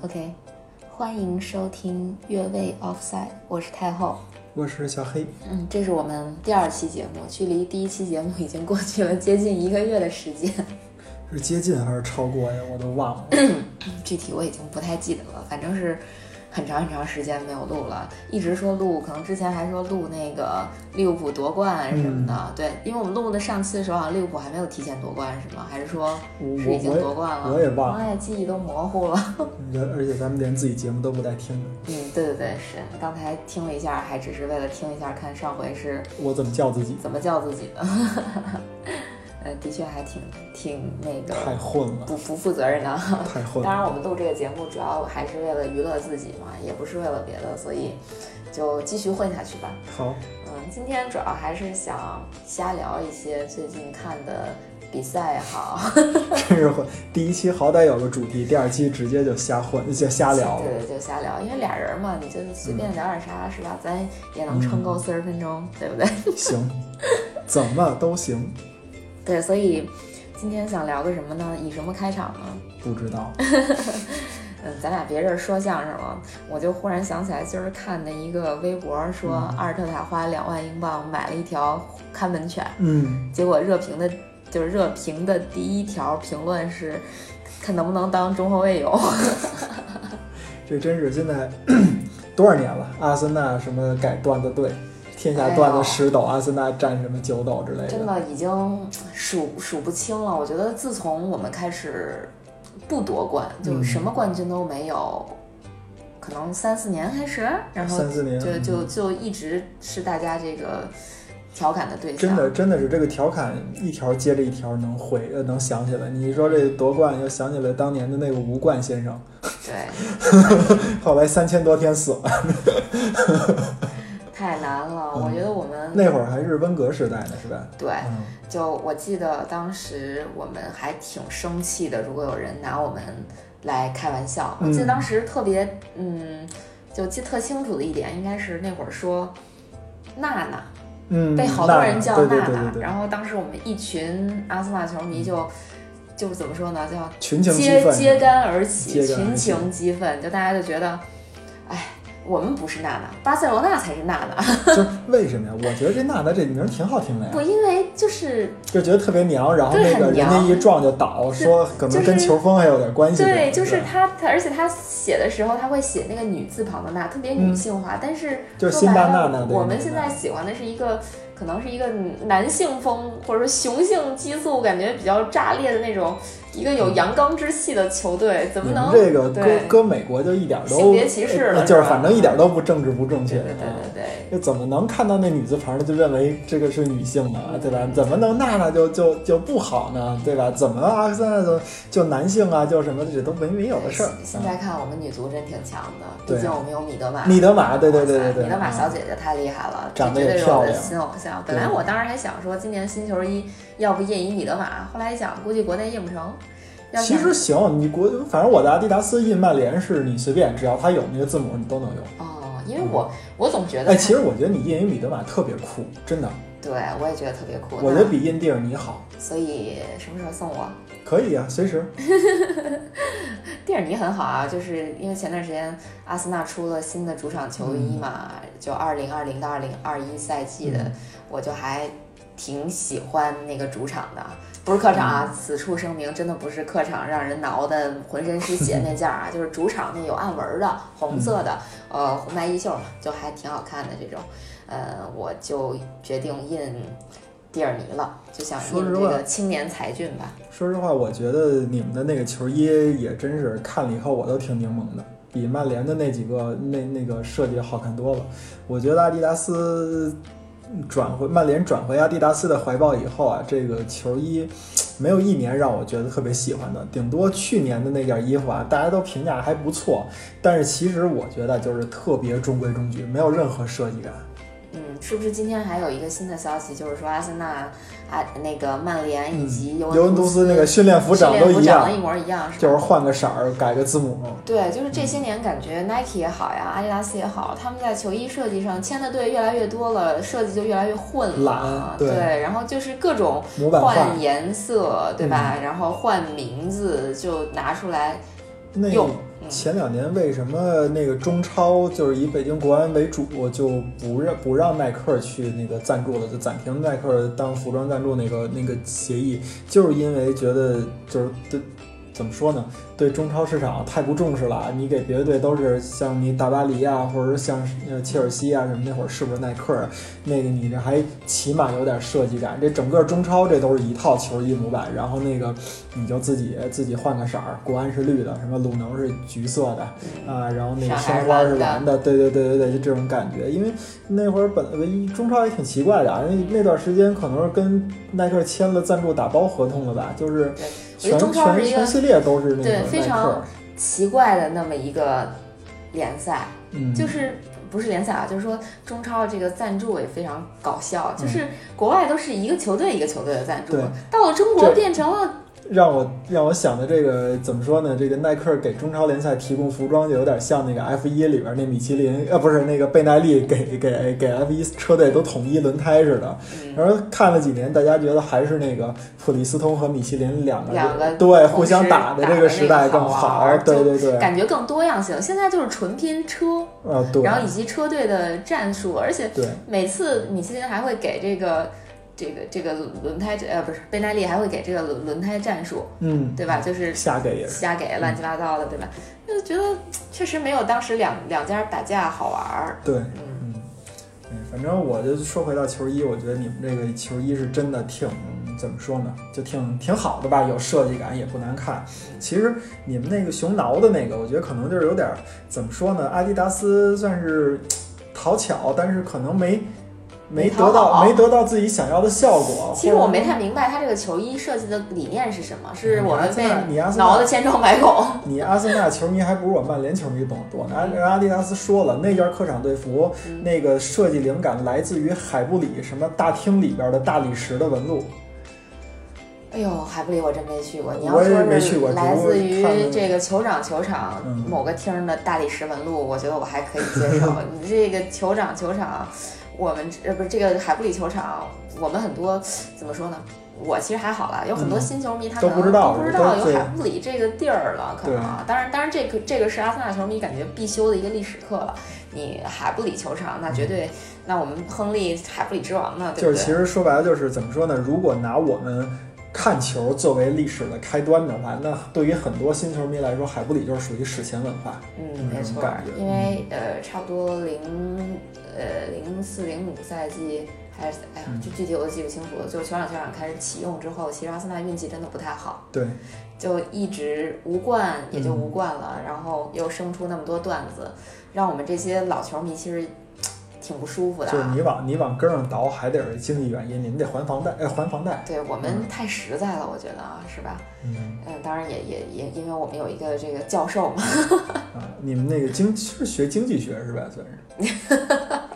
OK，欢迎收听越位 Offside，我是太后，我是小黑。嗯，这是我们第二期节目，距离第一期节目已经过去了接近一个月的时间。是接近还是超过呀？我都忘了，具体我已经不太记得了，反正是。很长很长时间没有录了，一直说录，可能之前还说录那个利物浦夺冠什么的。对，因为我们录的上期的时候，好像利物浦还没有提前夺冠，是吗？还是说是已经夺冠了？我也忘了，哎，记忆都模糊了。而且咱们连自己节目都不带听的。嗯，对对对，是。刚才听了一下，还只是为了听一下，看上回是我怎么叫自己，怎么叫自己的。呃，的确还挺挺那个，太混了，不不负责任的，太混了。当然，我们录这个节目主要还是为了娱乐自己嘛，也不是为了别的，所以就继续混下去吧。好，嗯，今天主要还是想瞎聊一些最近看的比赛也好。真 是混，第一期好歹有个主题，第二期直接就瞎混，就瞎聊。对对，就瞎聊，因为俩人嘛，你就随便聊点啥，是吧？咱也能撑够四十分钟，对不对？行，怎么都行。对，所以今天想聊个什么呢？以什么开场呢？不知道。嗯，咱俩别这儿说相声了，我就忽然想起来，今儿看的一个微博，说阿尔特塔花两万英镑买了一条看门犬。嗯。结果热评的，就是热评的第一条评论是，看能不能当中后卫用。这真是现在 多少年了？阿森纳什么改段子队？天下段子十斗，阿森纳占什么九斗之类的，真的已经 数数不清了。我觉得自从我们开始不夺冠，就什么冠军都没有，可能三四年开始，然后三四年就就就一直是大家这个调侃的对象。真的真的是这个调侃一条接着一条能回呃能想起来。你说这夺冠，又想起来当年的那个吴冠先生，对，后来三千多天死了。太难了，我觉得我们那会儿还是温格时代呢，是吧？对，就我记得当时我们还挺生气的，如果有人拿我们来开玩笑。我记得当时特别，嗯，就记特清楚的一点，应该是那会儿说娜娜，嗯，被好多人叫娜娜，然后当时我们一群阿森纳球迷就就怎么说呢，叫群情揭揭竿而起，群情激愤，就大家就觉得，哎。我们不是娜娜，巴塞罗那才是娜娜。就为什么呀？我觉得这娜娜这名挺好听的呀。不，因为就是就觉得特别娘，然后那个人家一撞就倒，说可能跟球风还有点关系。对，就是他，他而且他写的时候他会写那个女字旁的娜，特别女性化。但是就辛巴娜娜，我们现在喜欢的是一个。可能是一个男性风，或者说雄性激素感觉比较炸裂的那种，一个有阳刚之气的球队，怎么能这个搁搁美国就一点都性别歧视了？就是反正一点都不政治不正确。对对对对，就怎么能看到那女字旁的就认为这个是女性呢？对吧？怎么能娜娜就就就不好呢？对吧？怎么阿森纳就就男性啊？就什么这都没没有的事儿。现在看我们女足真挺强的，毕竟我们有米德马。米德马，对对对对对，米德马小姐姐太厉害了，长得也漂亮，新偶像。本来我当时还想说，今年新球衣要不印一米德马，后来一想，估计国内印不成。其实行，你国反正我的阿迪达斯印曼联是你随便，只要它有那个字母，你都能用。哦，因为我我总觉得，哎，其实我觉得你印一米德马特别酷，真的。对，我也觉得特别酷。我觉得比印蒂尔尼好。所以什么时候送我？可以啊，随时。蒂尔尼很好啊，就是因为前段时间阿森纳出了新的主场球衣嘛，就二零二零到二零二一赛季的，我就还挺喜欢那个主场的，不是客场啊，此处声明，真的不是客场让人挠的浑身是血那件啊，就是主场那有暗纹的红色的，呃，红白衣袖嘛，就还挺好看的这种。呃，我就决定印蒂尔尼了，就想印这个青年才俊吧。说实话，我觉得你们的那个球衣也真是看了以后我都挺柠檬的，比曼联的那几个那那个设计好看多了。我觉得阿迪达斯转回曼联转回阿迪达斯的怀抱以后啊，这个球衣没有一年让我觉得特别喜欢的，顶多去年的那件衣服啊，大家都评价还不错，但是其实我觉得就是特别中规中矩，没有任何设计感。嗯，是不是今天还有一个新的消息，就是说阿森纳、啊那个曼联以及尤文图斯那个训练服长都一样，一模一样，就是换个色儿，改个字母。对，就是这些年感觉 Nike 也好呀，阿迪达斯也好，他们在球衣设计上签的队越来越多了，设计就越来越混了。对，然后就是各种换颜色，对吧？然后换名字就拿出来用。前两年为什么那个中超就是以北京国安为主，就不让不让耐克去那个赞助了，就暂停耐克当服装赞助那个那个协议，就是因为觉得就是对。怎么说呢？对中超市场太不重视了。你给别的队都是像你大巴黎啊，或者是像呃切尔西啊什么那会儿是不是耐克啊？那个你这还起码有点设计感。这整个中超这都是一套球衣模板，然后那个你就自己自己换个色儿，国安是绿的，什么鲁能是橘色的啊，然后那个申花是蓝的，对对对对对，就这种感觉。因为那会儿本中超也挺奇怪的啊，那那段时间可能是跟耐克签了赞助打包合同了吧，就是。我觉得中超是一个系列都是对非常奇怪的那么一个联赛，就是不是联赛啊，就是说中超这个赞助也非常搞笑，就是国外都是一个球队一个球队的赞助，到了中国变成了。让我让我想的这个怎么说呢？这个耐克给中超联赛提供服装，就有点像那个 F 一里边那米其林，呃，不是那个贝耐利给给给 F 一车队都统一轮胎似的。然后看了几年，大家觉得还是那个普利司通和米其林两个两个对互相打的这个时代更好，对对对，感觉更多样性。现在就是纯拼车，啊对，然后以及车队的战术，而且每次米其林还会给这个。这个这个轮胎呃不是贝耐利还会给这个轮轮胎战术，嗯，对吧？就是瞎给瞎给乱七八糟的，对吧？就觉得确实没有当时两两家打架好玩儿。对，嗯嗯，反正我就说回到球衣，我觉得你们这个球衣是真的挺怎么说呢？就挺挺好的吧，有设计感，也不难看。其实你们那个熊挠的那个，我觉得可能就是有点怎么说呢？阿迪达斯算是讨巧，但是可能没。没得到，没得到自己想要的效果。其实我没太明白他这个球衣设计的理念是什么，是我们被挠的千疮百孔。你阿森纳球迷还不如我曼联球迷懂得多呢。阿阿迪达斯说了，那件客场队服那个设计灵感来自于海布里什么大厅里边的大理石的纹路。哎呦，海布里我真没去过。你要说是来自于这个酋长球场某个厅的大理石纹路，我觉得我还可以接受。你这个酋长球场。我们呃不是这个海布里球场，我们很多怎么说呢？我其实还好啦，有很多新球迷他可能不知道不知道有海布里这个地儿了，可能啊。当然当然这个这个是阿森纳球迷感觉必修的一个历史课了。你海布里球场那绝对，那我们亨利海布里之王呢？就是其实说白了就是怎么说呢？如果拿我们。看球作为历史的开端的话，那对于很多新球迷来说，海布里就是属于史前文化。嗯，没错，因为呃，差不多零呃零四零五赛季还是哎呀，就具体我都记不清楚了。就是球场球场开始启用之后，其实阿森纳运气真的不太好。对，就一直无冠，也就无冠了，然后又生出那么多段子，让我们这些老球迷其实。挺不舒服的，就是你往你往根上倒，还得是经济原因，你们得还房贷，哎，还房贷。对我们太实在了，我觉得啊，是吧？嗯，嗯，当然也也也，因为我们有一个这个教授嘛。啊，你们那个经是学经济学是吧？算是。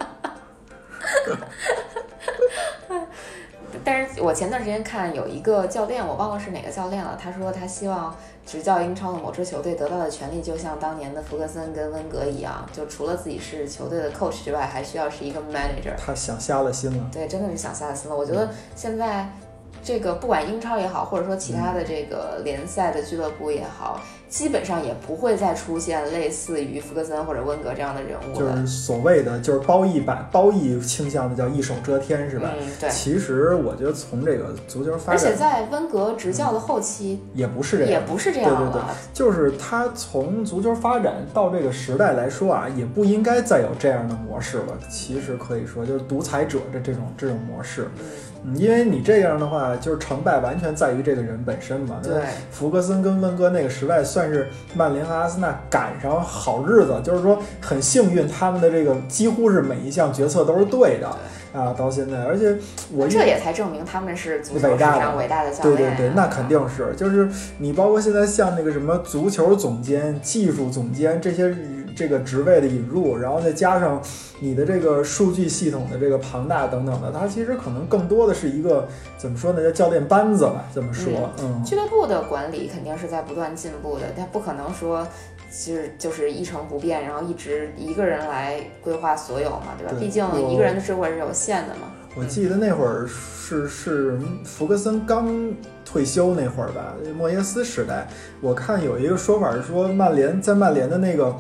但是我前段时间看有一个教练，我忘了是哪个教练了，他说他希望。执教英超的某支球队得到的权利，就像当年的福格森跟温格一样，就除了自己是球队的 coach 之外，还需要是一个 manager。他想瞎了心了。对，真的是想瞎了心了。我觉得现在这个不管英超也好，或者说其他的这个联赛的俱乐部也好。基本上也不会再出现类似于福格森或者温格这样的人物就是所谓的就是褒义版、褒义倾向的叫一手遮天，是吧？嗯，对。其实我觉得从这个足球发展，而且在温格执教的后期也不是这样，也不是这样对对对，就是他从足球发展到这个时代来说啊，也不应该再有这样的模式了。其实可以说，就是独裁者的这种这种模式。嗯，因为你这样的话，就是成败完全在于这个人本身嘛。对，福格森跟温哥那个时代算是曼联和阿森纳赶上好日子，就是说很幸运，他们的这个几乎是每一项决策都是对的啊。到现在，而且我这也才证明他们是足球史上伟大的教练。对对对，那肯定是，就是你包括现在像那个什么足球总监、技术总监这些。这个职位的引入，然后再加上你的这个数据系统的这个庞大等等的，它其实可能更多的是一个怎么说呢？叫教练班子吧，这么说。嗯，俱乐部的管理肯定是在不断进步的，他不可能说就是就是一成不变，然后一直一个人来规划所有嘛，对吧？毕竟一个人的智慧是有限的嘛。我记得那会儿是是福格森刚。退休那会儿吧，莫耶斯时代，我看有一个说法是说，曼联在曼联的那个。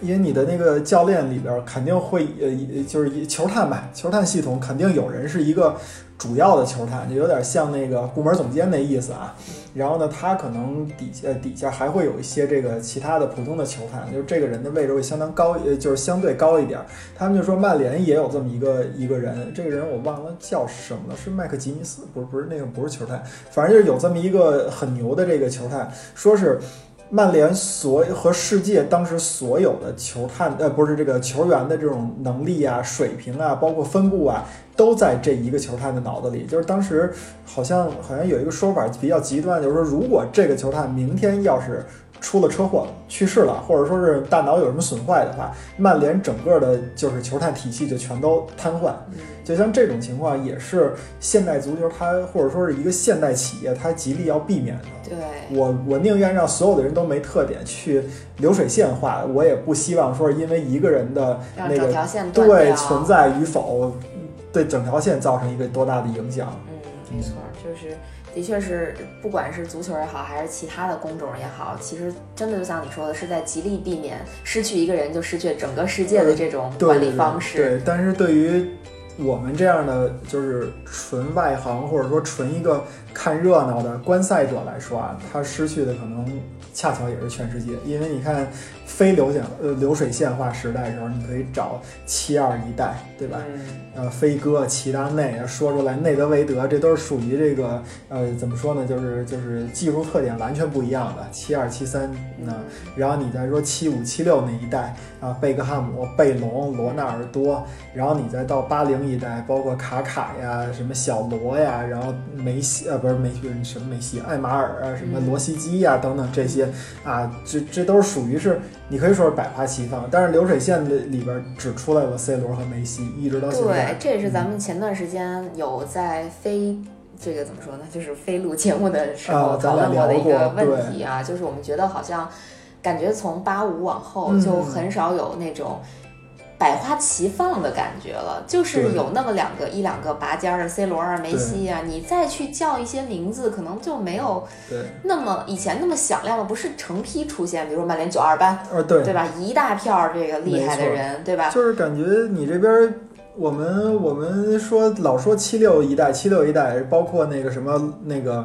因为你的那个教练里边肯定会呃，就是球探吧，球探系统肯定有人是一个主要的球探，就有点像那个部门总监那意思啊。然后呢，他可能底下底下还会有一些这个其他的普通的球探，就是这个人的位置会相当高，呃，就是相对高一点。他们就说曼联也有这么一个一个人，这个人我忘了叫什么了，是麦克吉尼斯，不是不是那个不是球探，反正就是有这么一个很牛的这个球探，说是。曼联所和世界当时所有的球探，呃，不是这个球员的这种能力啊、水平啊，包括分布啊，都在这一个球探的脑子里。就是当时好像好像有一个说法比较极端，就是说如果这个球探明天要是。出了车祸去世了，或者说是大脑有什么损坏的话，曼联整个的就是球探体系就全都瘫痪。就像这种情况，也是现代足球它或者说是一个现代企业它极力要避免的。对我，我宁愿让所有的人都没特点去流水线化，我也不希望说是因为一个人的那个对存在与否，对整条线造成一个多大的影响。嗯，没错，就是。的确是，不管是足球也好，还是其他的工种也好，其实真的就像你说的，是在极力避免失去一个人就失去整个世界的这种管理方式。对，但是对于我们这样的就是纯外行或者说纯一个看热闹的观赛者来说啊，他失去的可能恰巧也是全世界，因为你看。非流线呃流水线化时代的时候，你可以找七二一代，对吧？呃，飞哥、齐达内说出来，内德维德，这都是属于这个呃怎么说呢？就是就是技术特点完全不一样的七二七三那，然后你再说七五七六那一代啊，贝克汉姆、贝隆、罗纳尔多，然后你再到八零一代，包括卡卡呀、什么小罗呀，然后梅西呃不是梅西什么梅西，艾马尔啊，什么罗西基呀等等这些啊，这这都是属于是。你可以说是百花齐放，但是流水线的里边只出来了 C 罗和梅西，一直到现在。对，这也是咱们前段时间有在非这个怎么说呢，就是非录节目的时候讨论过的一个问题啊，就是我们觉得好像感觉从八五往后就很少有那种。百花齐放的感觉了，就是有那么两个一两个拔尖的 C 罗啊、梅西啊，你再去叫一些名字，可能就没有那么以前那么响亮了，不是成批出现，比如说曼联九二班，呃，对，对吧？一大票这个厉害的人，对吧？就是感觉你这边，我们我们说老说七六一代，七六一代，包括那个什么那个。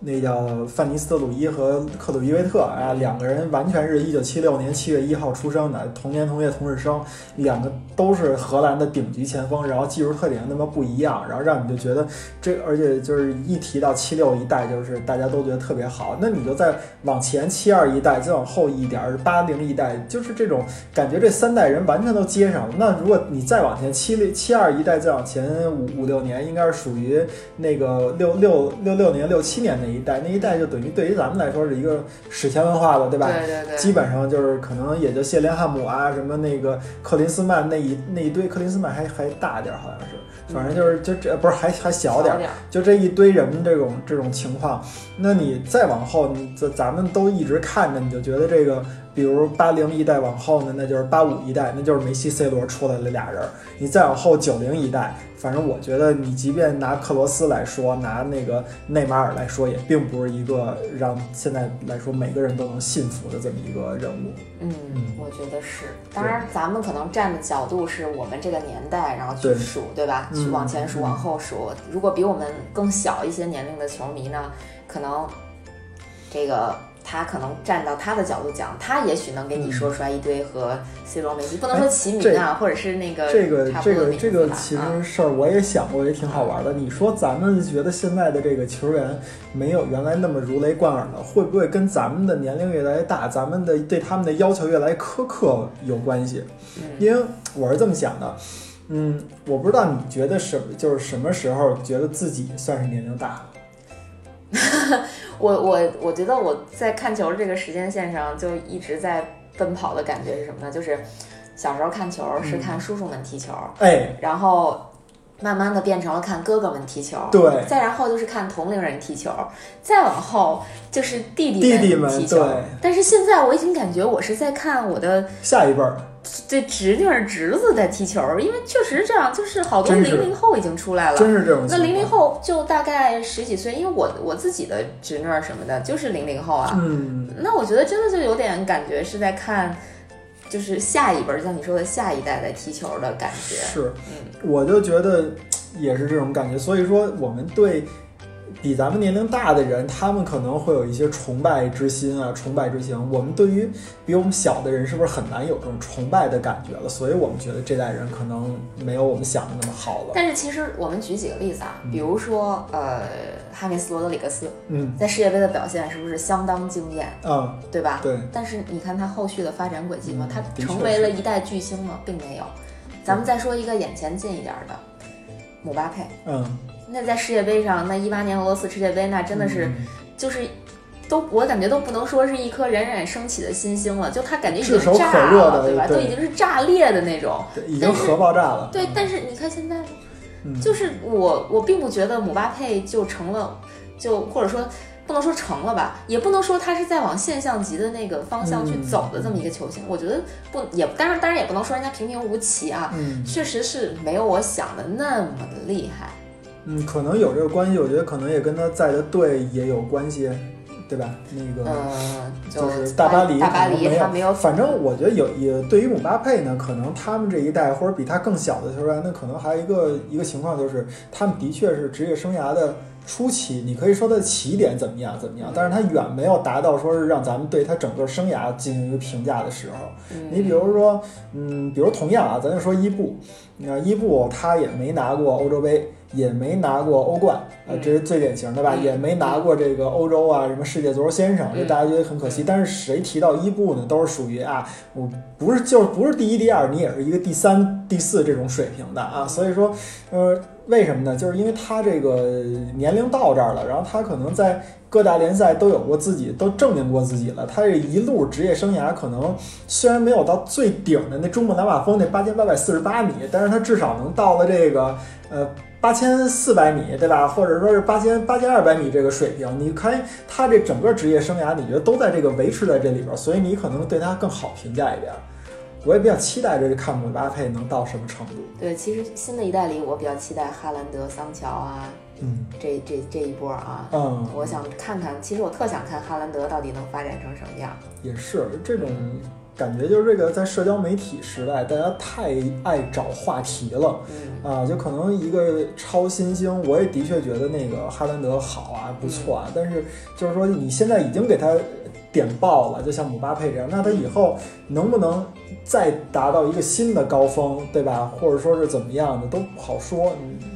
那叫范尼斯特鲁伊和克鲁伊维特啊，两个人完全是一九七六年七月一号出生的，同年同月同日生，两个都是荷兰的顶级前锋，然后技术特点那么不一样，然后让你就觉得这，而且就是一提到七六一代，就是大家都觉得特别好。那你就再往前七二一代，再往后一点八零一代，就是这种感觉，这三代人完全都接上了。那如果你再往前七六七二一代，再往前五五六年，应该是属于那个六六六六年六七年那。一代那一代就等于对于咱们来说是一个史前文化了，对吧？对对对。基本上就是可能也就谢林汉姆啊，什么那个克林斯曼那一那一堆，克林斯曼还还大点儿，好像是，反正就是就这不是还还小点儿，就这一堆人这种这种情况。那你再往后，你咱咱们都一直看着，你就觉得这个。比如八零一代往后呢，那就是八五一代，那就是梅西、C 罗出来了俩人。你再往后九零一代，反正我觉得你即便拿克罗斯来说，拿那个内马尔来说，也并不是一个让现在来说每个人都能信服的这么一个人物。嗯，我觉得是。当然，咱们可能站的角度是我们这个年代，然后去数，对吧？去往前数、往后数。如果比我们更小一些年龄的球迷呢，可能这个。他可能站到他的角度讲，他也许能给你说出来一堆和 C 罗、梅西不能说齐名啊，或者是那个这个这个这个其实事儿我也想过，也挺好玩的。你说咱们觉得现在的这个球员没有原来那么如雷贯耳了，会不会跟咱们的年龄越来越大，咱们的对他们的要求越来越苛刻有关系？因为我是这么想的，嗯，我不知道你觉得什就是什么时候觉得自己算是年龄大了？我我我觉得我在看球这个时间线上就一直在奔跑的感觉是什么呢？就是小时候看球是看叔叔们踢球，哎，然后慢慢的变成了看哥哥们踢球，对再然后就是看同龄人踢球，再往后就是弟弟弟弟们踢球。对但是现在我已经感觉我是在看我的下一辈儿，这侄女儿侄子在踢球，因为确实是这样，就是好多零零后已经出来了。真是这种。那零零后就大概十几岁，因为我我自己的侄女儿什么的，就是零零后啊。嗯，那我觉得真的就有点感觉是在看，就是下一辈儿，像你说的下一代在踢球的感觉。是，嗯，我就觉得也是这种感觉。所以说，我们对比咱们年龄大的人，他们可能会有一些崇拜之心啊，崇拜之情。我们对于比我们小的人，是不是很难有这种崇拜的感觉了？所以我们觉得这代人可能没有我们想的那么好了。但是其实我们举几个例子啊，比如说呃，哈密斯罗德里格斯嗯在世界杯的表现是不是相当惊艳，嗯，对吧？对，但是你看他后续的发展轨迹吗？嗯他成为了一代巨星吗？并没有。咱们再说一个眼前近一点儿的，姆巴佩。嗯，那在世界杯上，那一八年俄罗斯世界杯，那真的是、嗯就是。都我感觉都不能说是一颗冉冉升起的新星了，就他感觉已经炸了，热的对吧？对都已经是炸裂的那种。已经核爆炸了。对，但是你看现在，嗯就是我我并不觉得姆巴佩就成了，就或者说不能说成了吧，也不能说他是在往现象级的那个方向去嗯走的这么一个球星。我觉得不也当然当然也不能说人家平平无奇啊，嗯确实是没有我想的那么的厉害。嗯，可能有这个关系，我觉得可能也跟他在的队也有关系，对吧？那个。嗯，就是大巴黎，大巴黎他没有，反正我觉得有也对于姆巴佩呢，可能他们这一代或者比他更小的球员那，可能还有一个一个情况就是，他们的确是职业生涯的初期，你可以说他的起点怎么样怎么样，但是他远没有达到说是让咱们对他整个生涯进行一个评价的时候。嗯你比如说，嗯，比如同样啊，咱就说伊布，你看伊布他也没拿过欧洲杯，也没拿过欧冠，呃，这是最典型的吧？嗯也没拿过这个欧洲啊，什么世界足球先生，这嗯大家觉得很可惜。但是谁提到伊布呢，都是属于啊，我不是就是不是第一、第二，你也是一个第三、第四这种水平的啊。所以说，呃，为什么呢？就是因为他这个年龄到这儿了，然后他可能在各大联赛都有过自己，都证明过自己了。他这一路职业生涯可能虽然没有到最顶的那珠穆朗玛峰那八千八百四十八米，但是他至少能到了这个呃八千四百米，对吧？或者说是八千八千二百米这个水平。你看他这整个职业生涯，你觉得都在这个维持在这里边儿，所以你可能对他更好评价一点儿。我也比较期待着看姆巴佩能到什么程度。对，其实新的一代里，我比较期待哈兰德、桑乔啊，嗯这这这一波啊。嗯，我想看看，其实我特想看哈兰德到底能发展成什么样。也是这种感觉，就是这个在社交媒体时代，大家太爱找话题了。嗯啊，就可能一个超新星，我也的确觉得那个哈兰德好啊，不错啊，但是就是说你现在已经给他点爆了，就像姆巴佩这样，那他以后能不能再达到一个新的高峰，对吧？或者说是怎么样的都不好说。嗯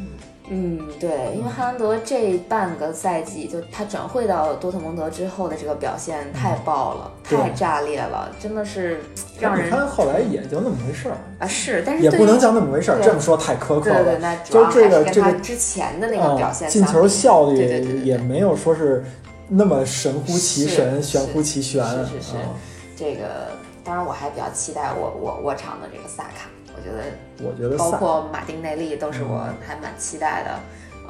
嗯，对，因为哈兰德这半个赛季，就他转会到多特蒙德之后的这个表现太爆了，对。太炸裂了，真的是让人你看后来也就那么回事儿，啊是，但是也不能叫那么回事儿，这么说太苛刻了。对对，那主就这个这个他之前的那个表现啊，进球效率也没有说是那么神乎其神、玄乎其玄。是是是。啊。这个，当然我还比较期待我我我场的这个萨卡，我觉得我觉得包括马丁内利都是我嗯还蛮期待的。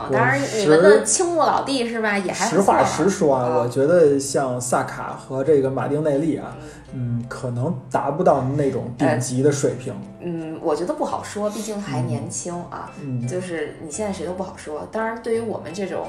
啊，我当然你们的青木老弟是吧，也还不实话实说啊，啊我觉得像萨卡和这个马丁内利啊，嗯，可能达不到那种顶级的水平。嗯，我觉得不好说，毕竟还年轻啊。嗯，就是你现在谁都不好说。当然，对于我们这种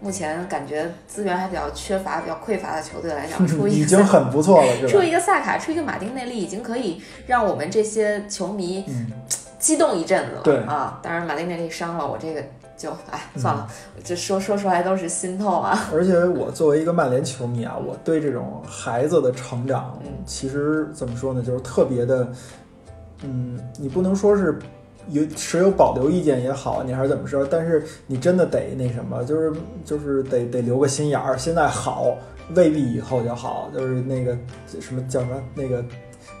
目前感觉资源还比较缺乏、比较匮乏的球队来讲，出一已个经很不错了，是吧？出一个萨卡，出一个马丁内利，已经可以让我们这些球迷嗯，激动一阵子了。对啊，当然马丁内利伤了，我这个就哎嗯算了，这说说出来都是心痛啊。而且我作为一个曼联球迷啊，我对这种孩子的成长，嗯其实怎么说呢，就是特别的，嗯，你不能说是有持有保留意见也好，你还是怎么说，但是你真的得那什么，就是就是得得留个心眼儿。现在好，未必以后就好，就是那个什么叫什么那个。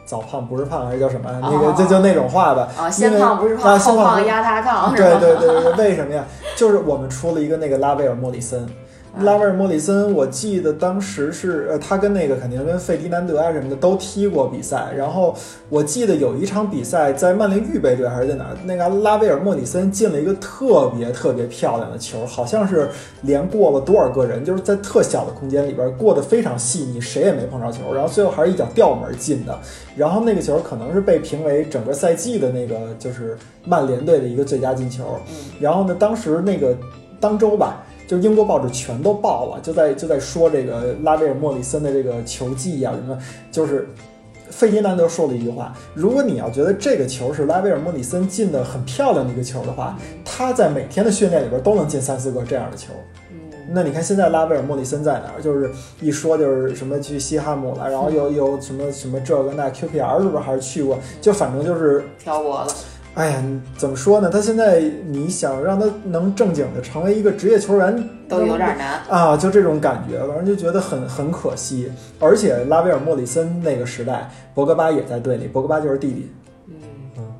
早胖不是胖，还是叫什么？那个就就那种话吧。啊，先胖不是啊胖，后先胖压他炕，是对？对对对，为什么呀？就是我们出了一个那个拉贝尔莫里森，拉威尔莫里森，我记得当时是呃，他跟那个肯定跟费迪南德啊什么的都踢过比赛。然后我记得有一场比赛在曼联预备队还是在哪儿，那个拉威尔莫里森进了一个特别特别漂亮的球，好像是连过了多少个人，就是在特小的空间里边过得非常细腻，谁也没碰着球，然后最后还是一脚吊门进的。然后那个球可能是被评为整个赛季的那个就是曼联队的一个最佳进球。然后呢，当时那个当周吧。就英国报纸全都报了，就在就在说这个拉威尔莫里森的这个球技呀什么，就是费迪南德说了一句话：如果你要觉得这个球是拉威尔莫里森进的很漂亮的一个球的话，他在每天的训练里边都能进三四个这样的球。那你看现在拉威尔莫里森在哪儿？就是一说就是什么去西汉姆了，然后又又什么什么这个那 QPR 是不是还是去过？就反正就是漂泊了。哎呀，怎么说呢？他现在你想让他能正经的成为一个职业球员，都有点难啊！就这种感觉，反正就觉得很很可惜。而且拉威尔莫里森那个时代，博格巴也在队里，博格巴就是弟弟。嗯嗯，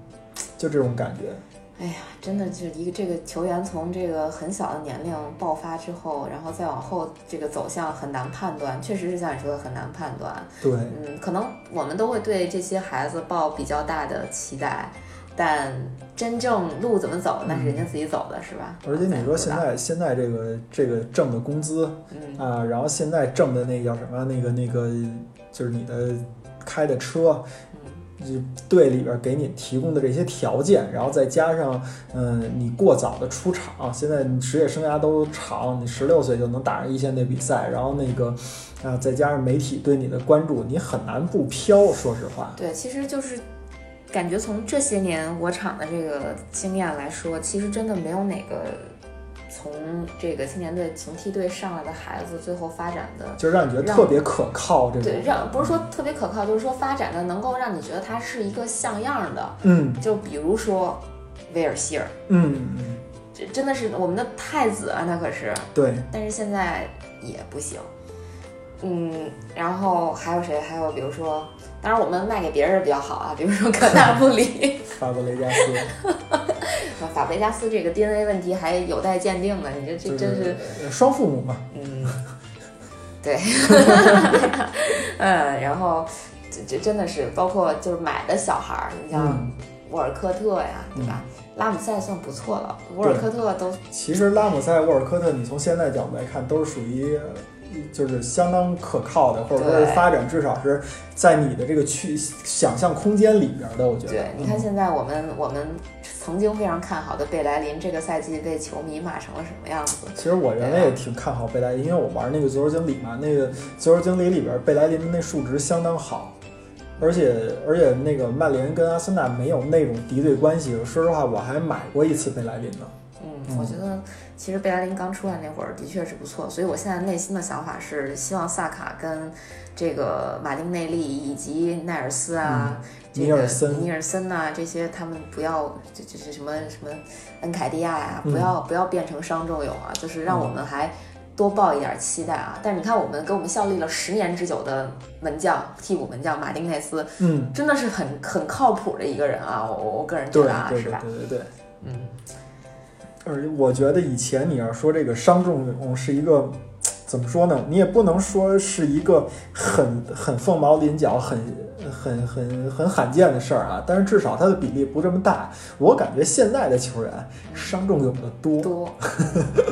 就这种感觉。哎呀，真的就是一个这个球员从这个很小的年龄爆发之后，然后再往后这个走向很难判断，确实是像你说的很难判断。对，嗯，可能我们都会对这些孩子抱比较大的期待。但真正路怎么走，那是人家自己走的，是吧？而且你说现在现在这个这个挣的工资，嗯啊，然后现在挣的那叫什么？那个那个就是你的开的车，就队里边给你提供的这些条件，然后再加上嗯你过早的出场，现在你职业生涯都长，你十六岁就能打上一线队比赛，然后那个啊再加上媒体对你的关注，你很难不飘。说实话，对，其实就是。感觉从这些年我厂的这个经验来说，其实真的没有哪个从这个青年队从梯队上来的孩子，最后发展的就让你觉得特别可靠。这种对，让不是说特别可靠，就是说发展的能够让你觉得他是一个像样的。嗯，就比如说威尔希尔，嗯嗯，这真的是我们的太子啊，那可是。对。但是现在也不行。嗯，然后还有谁？还有比如说。当然，我们卖给别人比较好啊，比如说科纳布里、法布雷加斯。法布雷加斯这个 DNA 问题还有待鉴定呢，你这这真是双父母嘛？嗯，对，嗯，然后这这真的是包括就是买的小孩儿，你像沃尔科特呀，对吧？拉姆塞算不错了，沃尔科特都其实拉姆塞、沃尔科特，你从现在角度来看，都是属于。就是相当可靠的，或者说是发展，至少是在你的这个去想象空间里边的。我觉得，对，你看现在我们我们曾经非常看好的贝莱林，这个赛季被球迷骂成了什么样子？其实我原来也挺看好贝莱林，因为我玩那个足球经理嘛，那个足球经理里边贝莱林的那数值相当好，而且而且那个曼联跟阿森纳没有那种敌对关系。说实话，我还买过一次贝莱林呢。嗯，我觉得。其实贝莱林刚出来那会儿的确是不错，所以我现在内心的想法是希望萨卡跟这个马丁内利以及奈尔斯啊，尼尔森、尼尔森呐这些他们不要就就是什么什么恩凯蒂亚呀，不要不要变成伤仲永啊，就是让我们还多抱一点期待啊。但是你看我们给我们效力了十年之久的门将替补门将马丁内斯，嗯，真的是很很靠谱的一个人啊，我我个人觉得啊，是吧？对对对，嗯。而我觉得以前你要说这个伤仲永是一个怎么说呢？你也不能说是一个很很凤毛麟角、很很很很罕见的事儿啊。但是至少它的比例不这么大。我感觉现在的球员伤仲永的多。多。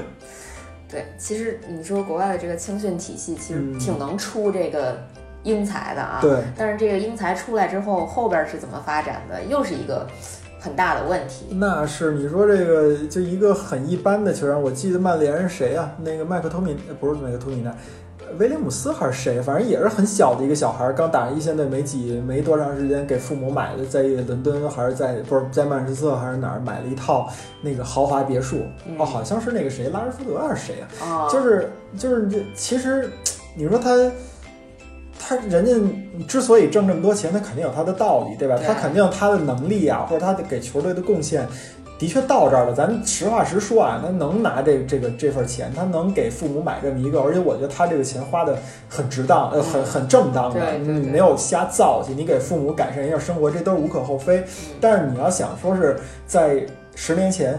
对，其实你说国外的这个青训体系其实挺能出这个英才的啊。对。但是这个英才出来之后，后边是怎么发展的，又是一个。很大的问题，那是你说这个就一个很一般的球员，我记得曼联是谁啊？那个麦克托米不是麦克托米奈，威廉姆斯还是谁？反正也是很小的一个小孩，刚打上一线队没几没多长时间，给父母买的，在伦敦还是在不是在曼彻斯特还是哪儿买了一套那个豪华别墅哦，好像是那个谁拉什福德还是谁啊？就是就是这其实你说他。他人家之所以挣这么多钱，他肯定有他的道理，对吧？他肯定他的能力啊，或者他给球队的贡献，的确到这儿了。咱实话实说啊，他能拿这这个这份钱，他能给父母买这么一个，而且我觉得他这个钱花的很值当，呃，很很正当的，你没有瞎造去。你给父母改善一下生活，这都是无可厚非。但是你要想说是在十年前，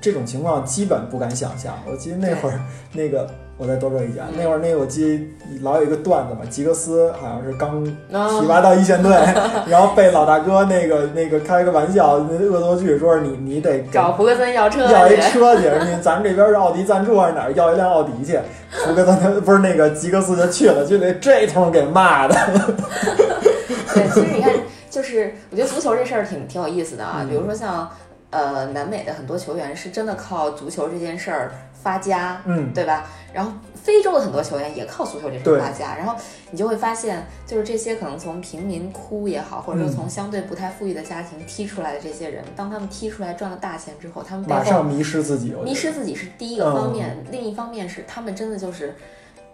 这种情况基本不敢想象。我记得那会儿那个。我再多说一句啊，嗯那会儿那个我记得老有一个段子嘛，吉格斯好像是刚啊提拔到一线队，然后被老大哥那个那个开个玩笑，那恶作剧说是你你得找福格森要车要一，车去，你咱们这边是奥迪赞助还是哪儿？要一辆奥迪去。福格森就不是那个吉格斯就去了，就得这通给骂的。对，其实你看，就是我觉得足球这事儿挺挺有意思的啊。嗯比如说像呃南美的很多球员是真的靠足球这件事儿发家，嗯，对吧？然后非洲的很多球员也靠足球这事儿发家，然后你就会发现，就是这些可能从贫民窟也好，或者说嗯从相对不太富裕的家庭踢出来的这些人，当他们踢出来赚了大钱之后，他们马上迷失自己，迷失自己是第一个方面，嗯另一方面是他们真的就是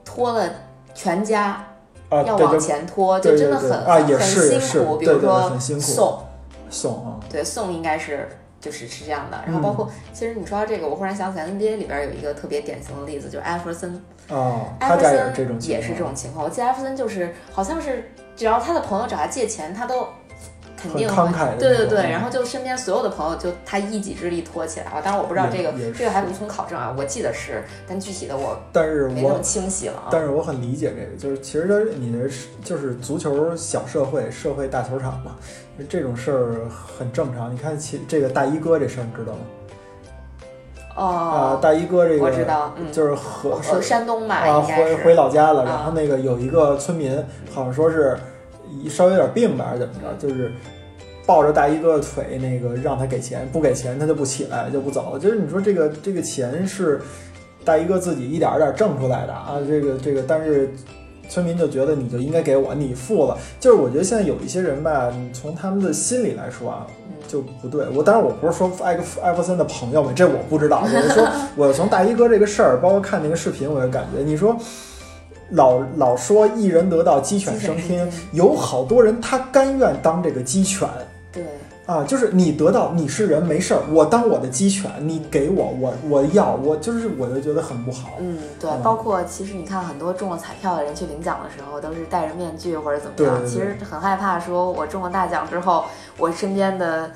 拖了全家啊，要往前拖，就真的很啊也很辛苦。比如说宋，送啊，对宋应该是就是是这样的。然后包嗯括其实你说到这个，我忽然想起来 NBA 里边有一个特别典型的例子，就是艾弗森。哦，艾弗森也是这种情况。我记得艾弗森就是好像是只要他的朋友找他借钱，他都肯定会很慷慨的对对对，然后就身边所有的朋友就他一己之力托起来了。当然我不知道这个这个还无从考证啊，我记得是，但具体的我但是我没那么清晰了啊。但是我很理解这个，就是其实你的就是足球小社会，社会大球场嘛，这种事儿很正常。你看其这个大衣哥这事儿，你知道吗？啊，哦，大衣哥这个我知道，嗯，就是河和山东吧，啊，回回。老家了，啊然后那个有一个村民，好像说是一稍微有点病吧，还是怎么着，就是抱着大衣哥的腿，那个让他给钱，不给钱他就不起来，就不走。就是你说这个这个钱是大衣哥自己一点儿点儿挣出来的啊，这个这个，但是。村民就觉得你就应该给我，你付了。就是我觉得现在有一些人吧，你从他们的心理来说啊，嗯就不对。我当然我不是说艾克艾弗森的朋友们，这我不知道。我是说，我从大衣哥这个事儿，包括看那个视频，我就感觉，你说老老说一人得道鸡犬升天，有好多人他甘愿当这个鸡犬。对，啊，就是你得到你是人没事儿，我当我的鸡犬，你给我我我要我就是我就觉得很不好。嗯，对嗯，包括其实你看很多中了彩票的人去领奖的时候，都是戴着面具或者怎么样，对对对。其实很害怕，说我中了大奖之后，我身边的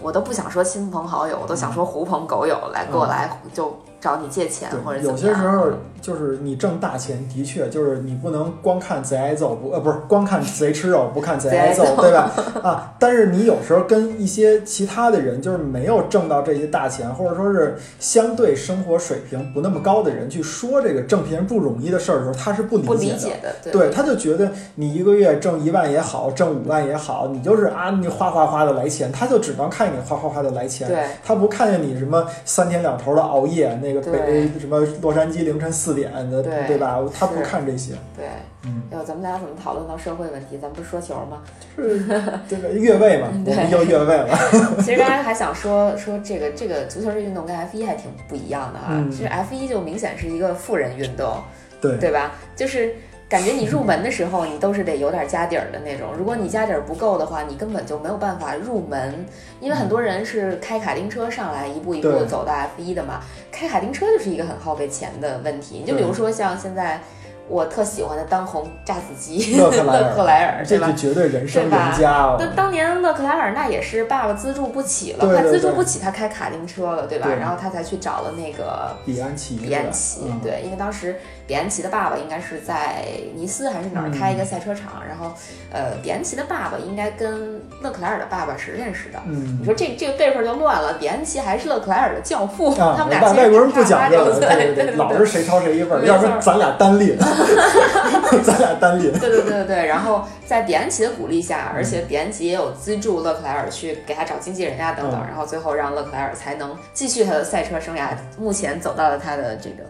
我都不想说亲朋好友，我都想说狐朋狗友来过嗯来就找你借钱或者，有。些时候就是你挣大钱，的确就是你不能光看贼挨揍不呃不是光看贼吃肉不看贼挨揍对吧？啊，但是你有时候跟一些其他的人，就是没有挣到这些大钱，或者说是相对生活水平不那么高的人去说这个挣钱不容易的事儿的时候，他是不理解的。理解的，对对，他就觉得你一个月挣一万也好，挣五万也好，你就是啊，你哗哗哗的来钱，他就只能看见你哗哗哗的来钱，对他不看见你什么三天两头的熬夜，那个北对什么洛杉矶凌晨四点的，对吧？他不是看这些，对。嗯，哎呦，咱们俩怎么讨论到社会问题？咱不是说球吗？就是这个越位嘛，我对们叫越位了，其实刚才还想说说这个这个足球这运动跟 F 一还挺不一样的啊。嗯其实 F 一就明显是一个富人运动，对对吧？就是感觉你入门的时候，你都是得有点家底儿的那种。如果你家底儿不够的话，你根本就没有办法入门。因为很多人是开卡丁车上来，一步一步走到 F 一的嘛。开卡丁车就是一个很耗费钱的问题。你就比如说像现在我特喜欢的当红炸子鸡 勒克莱尔克莱尔，对吧这就？绝对人生赢家哦。那当年勒克莱尔那也是爸爸资助不起了，对对快资助不起，他开卡丁车了，对吧？然后他才去找了那个比安奇，比安奇，嗯对，因为当时比安奇的爸爸应该是在尼斯还是哪儿嗯开一个赛车场，然后呃，比安奇的爸爸应该跟勒克莱尔的爸爸是认识的。嗯你，说这这个辈分就乱了，比安奇还是勒克莱尔的教父，啊，他们俩外外国人不讲究的，岁，对对对，老是谁抄谁一份儿，要不然咱俩单拎，咱俩单拎。对对对对对，然后在比安奇的鼓励下，嗯而且比安奇也有资助勒克莱尔去给他找经纪人呀等等，嗯然后最后让勒克莱尔才能继续他的赛车生涯，目前走到了他的这个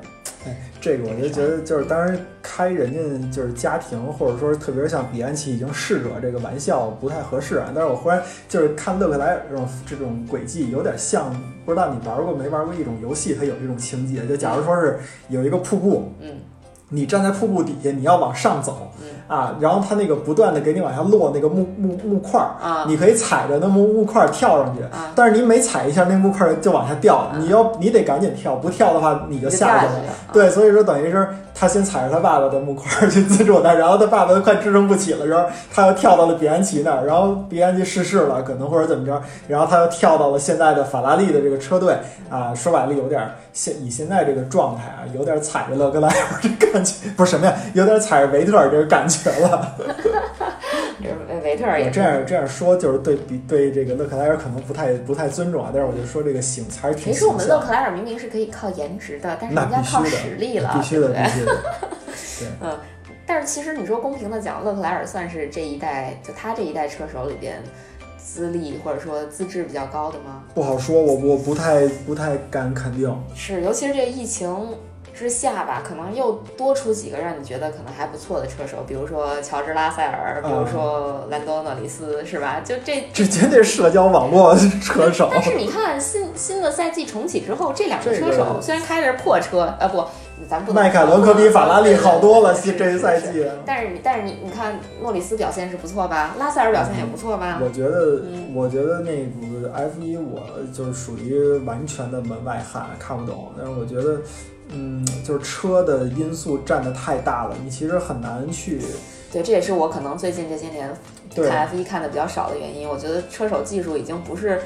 哎，这个我就觉得就是，当然开人家就是家庭，或者说特别像比安奇已经逝者这个玩笑不太合适啊。但是我忽然就是看勒克莱尔这种这种轨迹，有点像，不知道你玩过没玩过一种游戏，它有一种情节，就假如说是有一个瀑布，嗯。你站在瀑布底下，你要往上走嗯啊，然后它那个不断的给你往下落那个木木木块儿，啊你可以踩着那木木块儿跳上去。啊，但是你每踩一下，那木块儿就往下掉，你要你得赶紧跳，不跳的话你就就下去了。对，所以说等于是他先踩着他爸爸的木块儿去资助他，然后他爸爸都快支撑不起了，然后他又跳到了比安奇那儿，然后比安奇逝世了，可能或者怎么着，然后他又跳到了现在的法拉利的这个车队啊，说白了有点现以现在这个状态啊，有点踩着勒克莱尔这感觉，不是什么呀，有点踩着维特尔这个感觉了。就是维特尔也这样这样说，就是对比对这个勒克莱尔可能不太不太尊重啊。但是我就说这个醒还是挺其实我们勒克莱尔明明是可以靠颜值的，但是人家靠实力了，必须的，必须的。对，嗯。但是其实你说公平的讲，勒克莱尔算是这一代就他这一代车手里边资历或者说资质比较高的吗？不好说，我我不太不太敢肯定。是，尤其是这个疫情。之下吧，可能又多出几个让你觉得可能还不错的车手，比如说乔治拉塞尔，比如说兰多诺里斯，是吧？就这 这绝对社交网络车手。但是你看新新的赛季重启之后，这两个车手虽然开的是破车，呃不，咱不迈凯伦可比法拉利好多了，这一赛季。但是你但是你你看诺里斯表现是不错吧？拉塞尔表现也不错吧？我觉得我觉得那个 F 一我就是属于完全的门外汉，看不懂。但是我觉得。嗯，就是车的因素占的太大了，你其实很难去。对，这也是我可能最近这些年看 F1 看的比较少的原因。我觉得车手技术已经不是，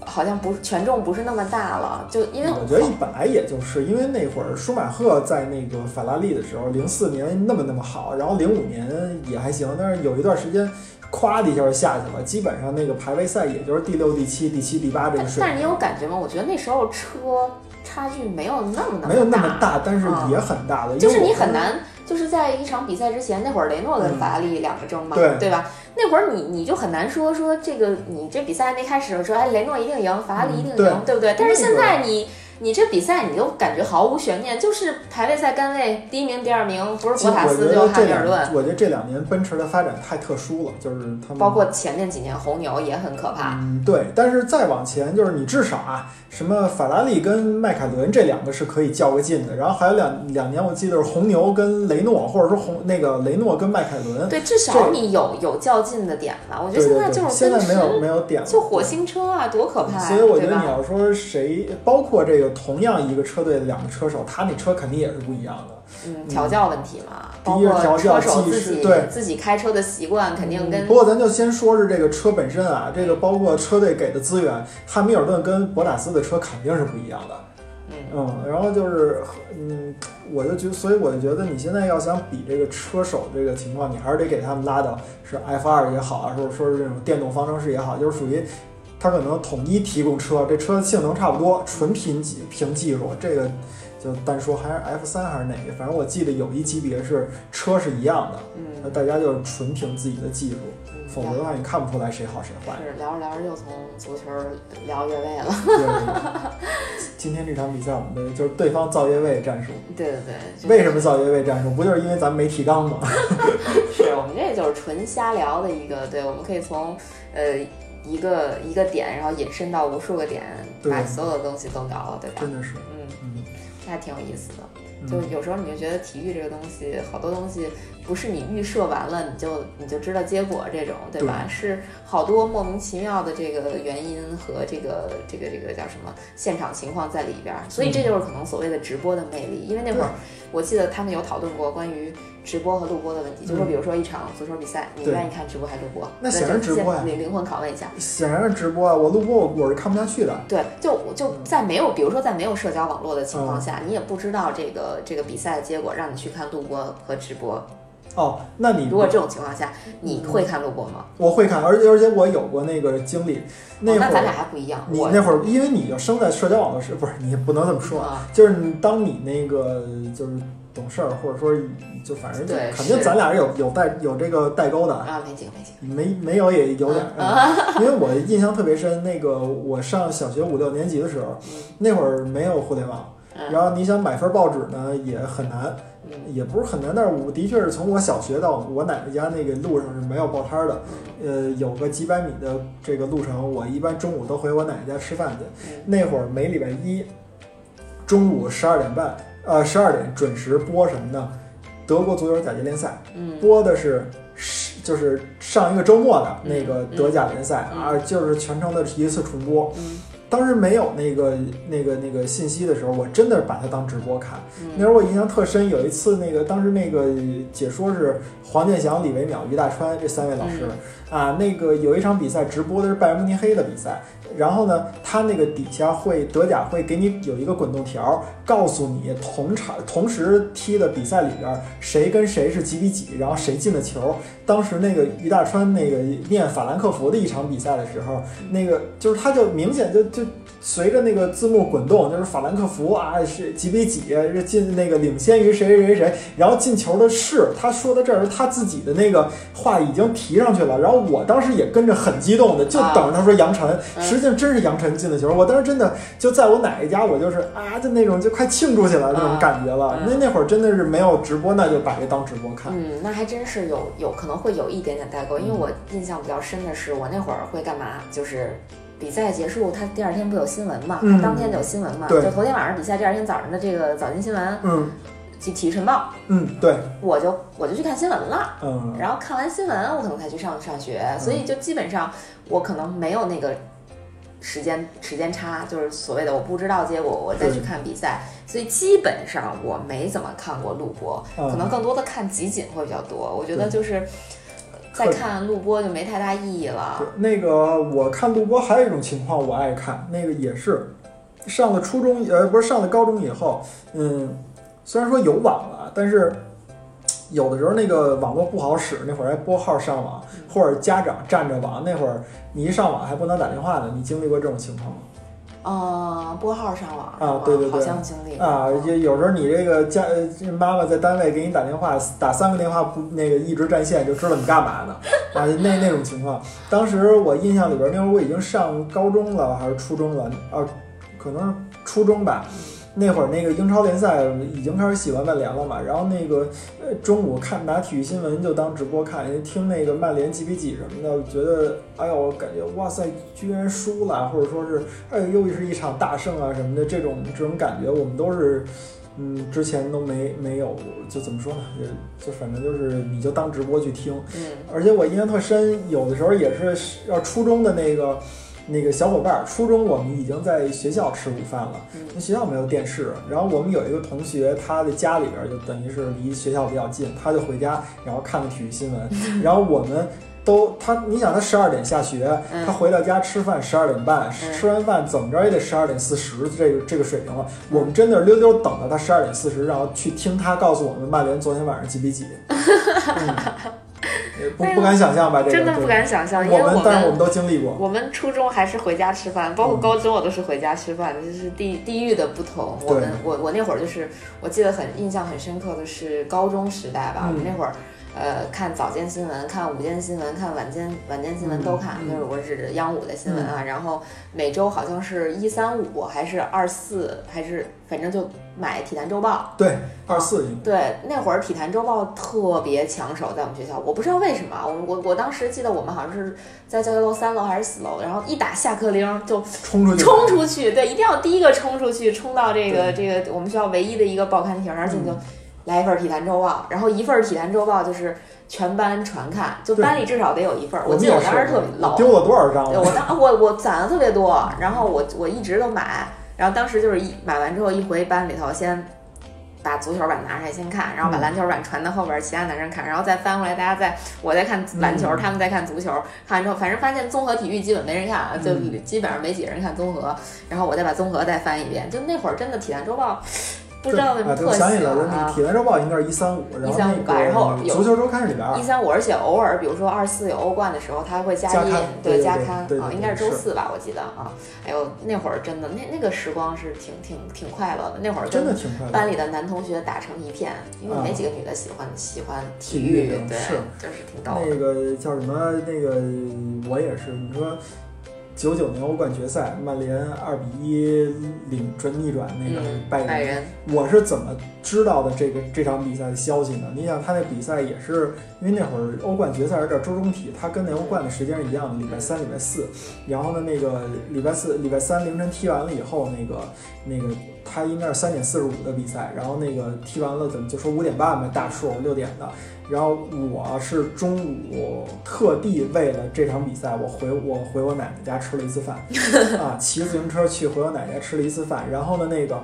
好像不权重不是那么大了。就因为我觉得本来也就是因为那会儿舒马赫在那个法拉利的时候，零四年那么那么好，然后零五年也还行，但是有一段时间咵的一下就下去了，基本上那个排位赛也就是第六、第七、第七、第八这个水平。但是你有感觉吗？我觉得那时候车。差距没有那么大，没有那么大，但是也很大的。就是你很难，就是在一场比赛之前，那会儿雷诺跟法拉利两个争嘛，对对吧？那会儿你你就很难说说这个，你这比赛还没开始说，哎，雷诺一定赢，法拉利一定赢，对不对？但是现在你。你这比赛你就感觉毫无悬念，就是排位赛杆位第一名、第二名，不是博塔斯就是汉密尔顿。我觉得这两年奔驰的发展太特殊了，就是他们包括前面几年红牛也很可怕。嗯，对。但是再往前，就是你至少啊，什么法拉利跟迈凯伦这两个是可以较个劲的。然后还有两两年，我记得是红牛跟雷诺，或者说红那个雷诺跟迈凯伦。对，至少你有有较劲的点吧。我觉得现在就是现在没有没有点了，就火星车啊，多可怕！所以我觉得你要说谁，包括这个同样一个车队的两个车手，他那车肯定也是不一样的。嗯，调教问题嘛，包括车手自己对自己开车的习惯肯定跟。不过咱就先说是这个车本身啊，这个包括车队给的资源，汉密尔顿跟博塔斯的车肯定是不一样的。嗯然后就是嗯，我就觉，所以我就觉得你现在要想比这个车手这个情况，你还是得给他们拉到是 F 二也好啊，或者说是这种电动方程式也好，就是属于。它可能统一提供车，这车的性能差不多，纯凭技凭技术，这个就单说还是 F 三还是哪个，反正我记得有一级别是车是一样的，嗯，那大家就是纯凭自己的技术，否则的话你看不出来谁好谁坏。是聊着聊着又从足球聊越位了。对，今天这场比赛我们的就是对方造越位战术。对对对。为什么造越位战术？不就是因为咱们没提纲吗？是我们这就是纯瞎聊的一个，对，我们可以从呃。一个一个点，然后引申到无数个点，把所有的东西都聊了，对吧？真的是，嗯嗯，这还挺有意思的。就有时候你就觉得体育这个东西，好多东西不是你预设完了你就你就知道结果这种，对吧？是好多莫名其妙的这个原因和这个这个这个叫什么现场情况在里边，所以这就是可能所谓的直播的魅力。因为那会儿我记得他们有讨论过关于。直播和录播的问题，就说比如说一场足球比赛，你愿意看直播还是录播？那显然直播呀。灵灵魂拷问一下，显然是直播啊！我录播我我是看不下去的。对，就就在没有，比如说在没有社交网络的情况下，你也不知道这个这个比赛的结果，让你去看录播和直播。哦，那你如果这种情况下，你会看录播吗？我会看，而且而且我有过那个经历。那那咱俩还不一样。你那会儿，因为你就生在社交网络时，不是你不能这么说，啊就是当你那个就是。懂事儿，或者说就反正就肯定咱俩有有代有这个代沟的啊，没几个没几个，没没有也有点，因为我印象特别深，那个我上小学五六年级的时候，那会儿没有互联网，然后你想买份报纸呢也很难，也不是很难，但是我的确是从我小学到我奶奶家那个路上是没有报摊的，呃，有个几百米的这个路程，我一般中午都回我奶奶家吃饭去，那会儿每礼拜一中午十二点半。呃，十二点准时播什么呢？德国足球甲级联赛，播的是是就是上一个周末的那个德甲联赛啊，就是全程的一次重播。当时没有那个那个那个信息的时候，我真的把它当直播看。那时候我印象特深，有一次那个当时那个解说是黄健翔、李维淼、于大川这三位老师、啊，那个有一场比赛直播的是拜仁慕尼黑的比赛，然后呢，他那个底下会德甲会给你有一个滚动条，告诉你同场同时踢的比赛里边谁跟谁是几比几，然后谁进的球。当时那个于大川那个念法兰克福的一场比赛的时候，那个就是他就明显就就随着那个字幕滚动，就是法兰克福啊是几比几，是进那个领先于谁谁谁谁，然后进球的是他说到这儿，他自己的那个话已经提上去了，然后我当时也跟着很激动的，就等着他说杨晨，实际上真是杨晨进的球，我当时真的就在我奶奶家，我就是啊，就那种就快庆祝起来那种感觉了。嗯那那会儿真的是没有直播，那就把这当直播看。嗯，那还真是有有可能会有一点点代沟，因为我印象比较深的是，我那会儿会干嘛？就是比赛结束，他第二天不有新闻嘛？嗯他当天就有新闻嘛？对就头天晚上比赛，第二天早上的这个早间新闻，嗯体体育晨报，嗯，对，我就我就去看新闻了。嗯然后看完新闻，我可能才去上上学，所以就基本上我可能没有那个时间时间差，就是所谓的我不知道结果，我再去看比赛，所以基本上我没怎么看过录播，嗯可能更多的看集锦会比较多。我觉得就是呃再看录播就没太大意义了。那个我看录播还有一种情况我爱看，那个也是上了初中呃不是上了高中以后，嗯，虽然说有网了，但是有的时候那个网络不好使，那会儿还拨号上网，或者家长占着网，那会儿你一上网还不能打电话呢，你经历过这种情况吗？嗯，拨号上网啊对对对好像经历啊，有有时候你这个家妈妈在单位给你打电话，打三个电话不那个一直占线，就知道你干嘛呢 啊，那那种情况。当时我印象里边，那会儿我已经上高中了还是初中了啊，可能是初中吧。那会儿那个英超联赛已经开始喜欢曼联了嘛，然后那个呃中午看拿体育新闻就当直播看，听那个曼联几比几什么的，觉得哎呦，感觉哇塞，居然输了，或者说是哎呦又是一场大胜啊什么的，这种这种感觉我们都是。嗯，之前都没没有，就怎么说呢？就就反正就是，你就当直播去听。嗯而且我印象特深，有的时候也是要初中的那个那个小伙伴儿，初中我们已经在学校吃午饭了，嗯那学校没有电视，然后我们有一个同学，他的家里边儿就等于是离学校比较近，他就回家然后看了体育新闻，然后我们。都他，你想他十二点下学，嗯他回到家吃饭十二点半，嗯吃完饭怎么着也得十二点四十，这个这个水平了。我们真的是溜溜等到他十二点四十，然后去听他告诉我们曼联昨天晚上几比几。不不敢想象吧？这个真的不敢想象，因为我们，我但是我们都经历过。我们初中还是回家吃饭，包括嗯高中我都是回家吃饭的，这是地地域的不同。我对们我我那会儿就是，我记得很印象很深刻的是高中时代吧，嗯我们那会儿。呃，看早间新闻，看午间新闻，看晚间晚间新闻嗯都看，嗯就是我指央五的新闻啊。然后每周好像是一三五还是二四，还是反正就买《体坛周报》。对，二四对，那会儿《体坛周报》特别抢手，在我们学校，我不知道为什么，我我我当时记得我们好像是在教学楼三楼还是四楼，然后一打下课铃就冲出去，冲出去，对，一定要第一个冲出去，冲到这个这个我们学校唯一的一个报刊亭，而且嗯就来一份《体坛周报》，然后一份《体坛周报》就是全班传看，就班里至少得有一份儿。我记得我当时特别老，丢了多少张了？对我当我我攒了特别多，然后我我一直都买，然后当时就是一买完之后一回班里头先。把足球版拿出来先看，然后把嗯篮球版传到后边，其他男生看，然后再翻过来，大家再我在看篮球，嗯他们在看足球，看完之后，反正发现综合体育基本没人看啊，就嗯基本上没几个人看综合，然后我再把综合再翻一遍，就那会儿真的《体坛周报》不知道为什么啊，我想起喜来了，那个。体坛周报应该是一三五，然后135吧然后有那个足球周刊是里边二一，三五，而且偶尔，比如说二四有欧冠的时候，它还会加一加，对加刊啊，应该是周四吧，我记得啊。哎呦，那会儿真的，那那个时光是挺挺挺快乐的。那会儿真的挺快乐。班里的男同学打成一片，因为啊没几个女的喜欢喜欢体体育育，对，是就是挺。那个叫什么？那个我也是，你说九九年欧冠决赛，曼联二比一领转逆转那个嗯，拜仁，拜仁，我是怎么知道的这个这场比赛的消息呢？你想他那比赛也是因为那会儿欧冠决赛是叫周中体，他跟那欧冠的时间是一样的，礼拜三、礼拜四。然后呢，那个礼拜四、礼拜三凌晨踢完了以后，那个那个他应该是三点四十五的比赛，然后那个踢完了怎么就说五点半吧，大数六点的。然后我是中午特地为了这场比赛，我回我回我奶奶家吃了一次饭，啊，骑自行车去回我奶奶家吃了一次饭。然后呢，那个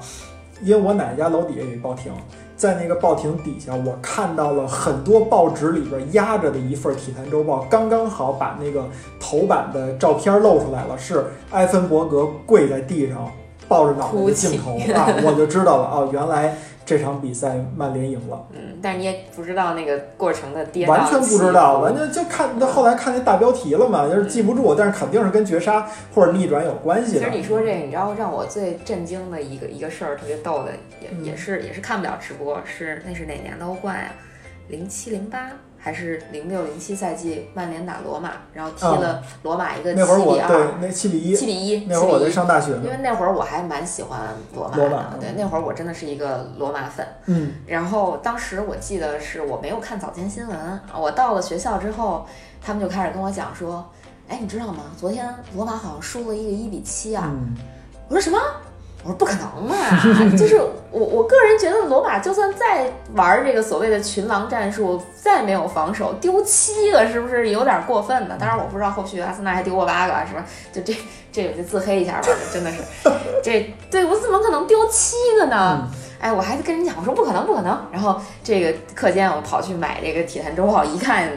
因为我奶奶家楼底下有一报亭，在那个报亭底下，我看到了很多报纸里边压着的一份《体坛周报》，刚刚好把那个头版的照片露出来了，是埃芬伯格跪在地上抱着脑袋的镜头啊，我就知道了哦，原来。这场比赛曼联赢了，嗯，但是你也不知道那个过程的跌，完全不知道，完全就看那后来看那大标题了嘛，就是记不住，但是肯定是跟绝杀或者逆转有关系的。其实你说这个，你知道让我最震惊的一个一个事儿，特别逗的，也也是也是看不了直播，是那是哪年的欧冠呀？零七零八。还是零六零七赛季，曼联打罗马，然后踢了罗马一个七比二，对，那七比一，七比一。那会儿我在上大学，因为那会儿我还蛮喜欢罗马的，对，那会儿我真的是一个罗马粉。嗯，然后当时我记得是我没有看早间新闻，我到了学校之后，他们就开始跟我讲说，哎，你知道吗？昨天罗马好像输了一个一比七啊。我说什么？我说不可能嘛，就是我我个人觉得罗马就算再玩这个所谓的群狼战术，再没有防守，丢七个是不是有点过分呢？当然我不知道后续阿森纳还丢过八个，是吧？就这这我就自黑一下吧，真的是，这对我怎么可能丢七个呢？哎，我还跟人讲，我说不可能不可能。然后这个课间我跑去买这个体坛周报，一看。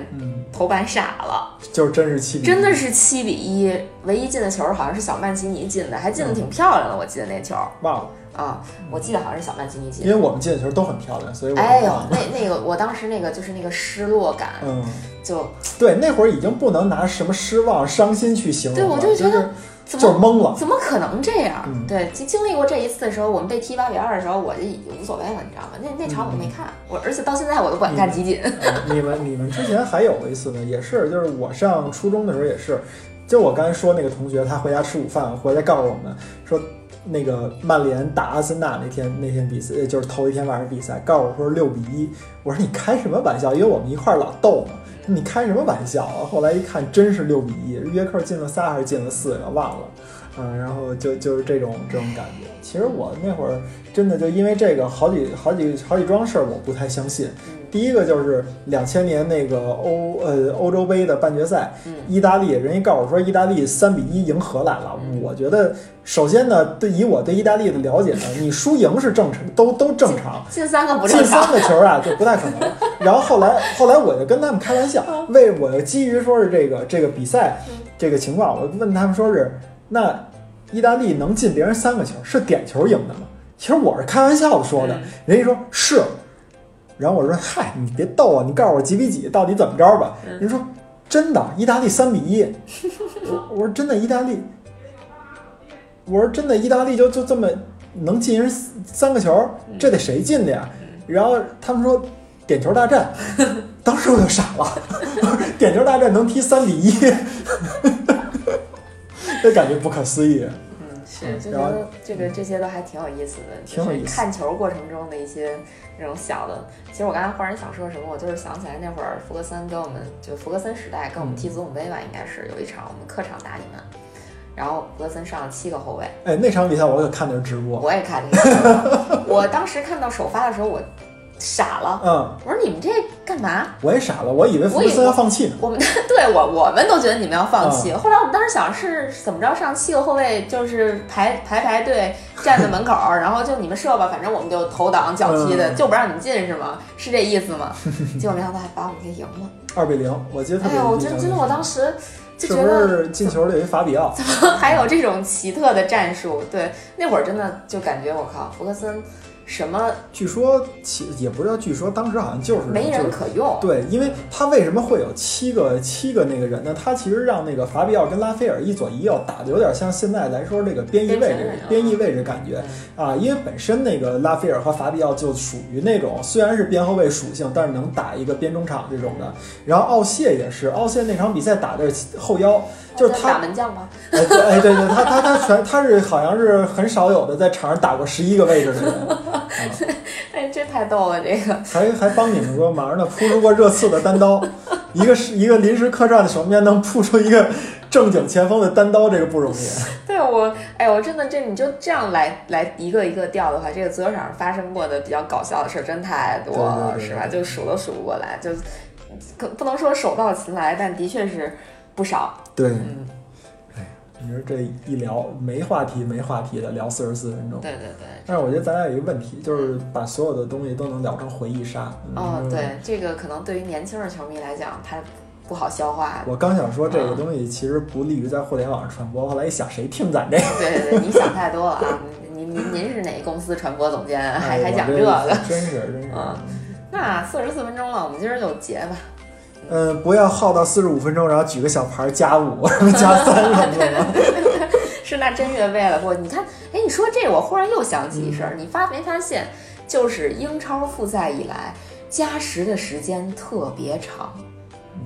头版傻了，就是真是七，真的是七比一，唯一进的球好像是小曼奇尼进的，还进的挺漂亮的，我记得那球。忘了啊，我记得好像是小曼奇尼进。因为我们进的球都很漂亮，所以哎呦，那那个我当时那个就是那个失落感，嗯，就对，那会儿已经不能拿什么失望、伤心去形容了，对，我就觉得。就是懵了，怎么可能这样？对，经经历过这一次的时候，我们被踢八比二的时候，我就已经无所谓了，你知道吗？那那场我都没看，我而且到现在我都不敢看集锦。你们你们之前还有过一次呢，也是，就是我上初中的时候也是，就我刚才说那个同学，他回家吃午饭回来告诉我们说，那个曼联打阿森纳那天那天比赛，就是头一天晚上比赛，告诉我说六比一，我说你开什么玩笑？因为我们一块儿老逗嘛。你开什么玩笑啊！后来一看，真是六比一，约克进了仨还是进了四个，忘了。嗯，然后就就是这种这种感觉。其实我那会儿真的就因为这个好几好几好几桩事儿，我不太相信。第一个就是两千年那个欧呃欧洲杯的半决赛，意大利人一告诉我说意大利三比一赢荷兰了。我觉得首先呢，对以我对意大利的了解呢，你输赢是正常，都都正常。进三个不正常。进三个球啊，就不太可能。然后后来后来我就跟他们开玩笑，为我基于说是这个这个比赛这个情况，我问他们说是那意大利能进别人三个球是点球赢的吗？其实我是开玩笑的说的，人家说是。然后我说：“嗨，你别逗啊！你告诉我几比几，到底怎么着吧？”人说：“真的，意大利三比一。”我我说：“真的，意大利。”我说：“真的，意大利就就这么能进人三个球？这得谁进的呀？”然后他们说：“点球大战。”当时我就傻了，点球大战能踢三比一，这感觉不可思议。嗯，是，就觉得这个这些都还挺有意思的，挺有意思。看球过程中的一些。那种小的，其实我刚才忽然想说什么，我就是想起来那会儿福格森跟我们，就福格森时代跟我们踢足总杯吧，应该是有一场我们客场打你们，然后福格森上了七个后卫。哎，那场比赛我可看的是直播，我也看了。我当时看到首发的时候，我。傻了，嗯，我说你们这干嘛？我也傻了，我以为福克斯要放弃呢。我们 对我我们都觉得你们要放弃。后来我们当时想是怎么着，上七个后卫就是排排排队站在门口，然后就你们射吧，反正我们就头挡脚踢的，就不让你们进是吗？是这意思吗？结果没想到还把我们给赢了，二比零。我记得特别。哎呦，真真的，我当时就觉得进球的有一法比奥，怎么还有这种奇特的战术？对，那会儿真的就感觉我靠，福克森。什么？据说其也不知道，据说当时好像就是没人可用。对，因为他为什么会有七个七个那个人呢？他其实让那个法比奥跟拉斐尔一左一右打的有点像现在来说这个边翼位置边翼位置感觉啊。因为本身那个拉斐尔和法比奥就属于那种虽然是边后卫属性，但是能打一个边中场这种的。然后奥谢也是，奥谢那场比赛打的是后腰。就是他打门将吗？哎对哎对对，他他他全他是好像是很少有的在场上打过十一个位置的人。哎，这这太逗了，这个还还帮你们说忙着呢，扑出过热刺的单刀，一个是一个临时客栈的守门员能扑出一个正经前锋的单刀，这个不容易。对我，哎，我真的这你就这样来来一个一个调的话，这个足球场上发生过的比较搞笑的事儿真太多了，对对对是吧？就数都数不过来，就可不能说手到擒来，但的确是不少。对，你说这一聊没话题没话题的聊四十四分钟，对对对。但是我觉得咱俩有一个问题，就是把所有的东西都能聊成回忆杀。哦，嗯对，这个可能对于年轻的球迷来讲，他不好消化。我刚想说这嗯个东西其实不利于在互联网上传播，后来一想，谁听咱这个？对对对，你想太多了啊！您您您是哪公司传播总监？还哎还讲这这个？真是真是。嗯那四十四分钟了，我们今儿就结吧。嗯，不要耗到四十五分钟，然后举个小牌加五、加三什么的吗？是那真越位了不？你看，哎，你说这，我忽然又想起一事儿，你发没发现，就是英超复赛以来，加时的时间特别长。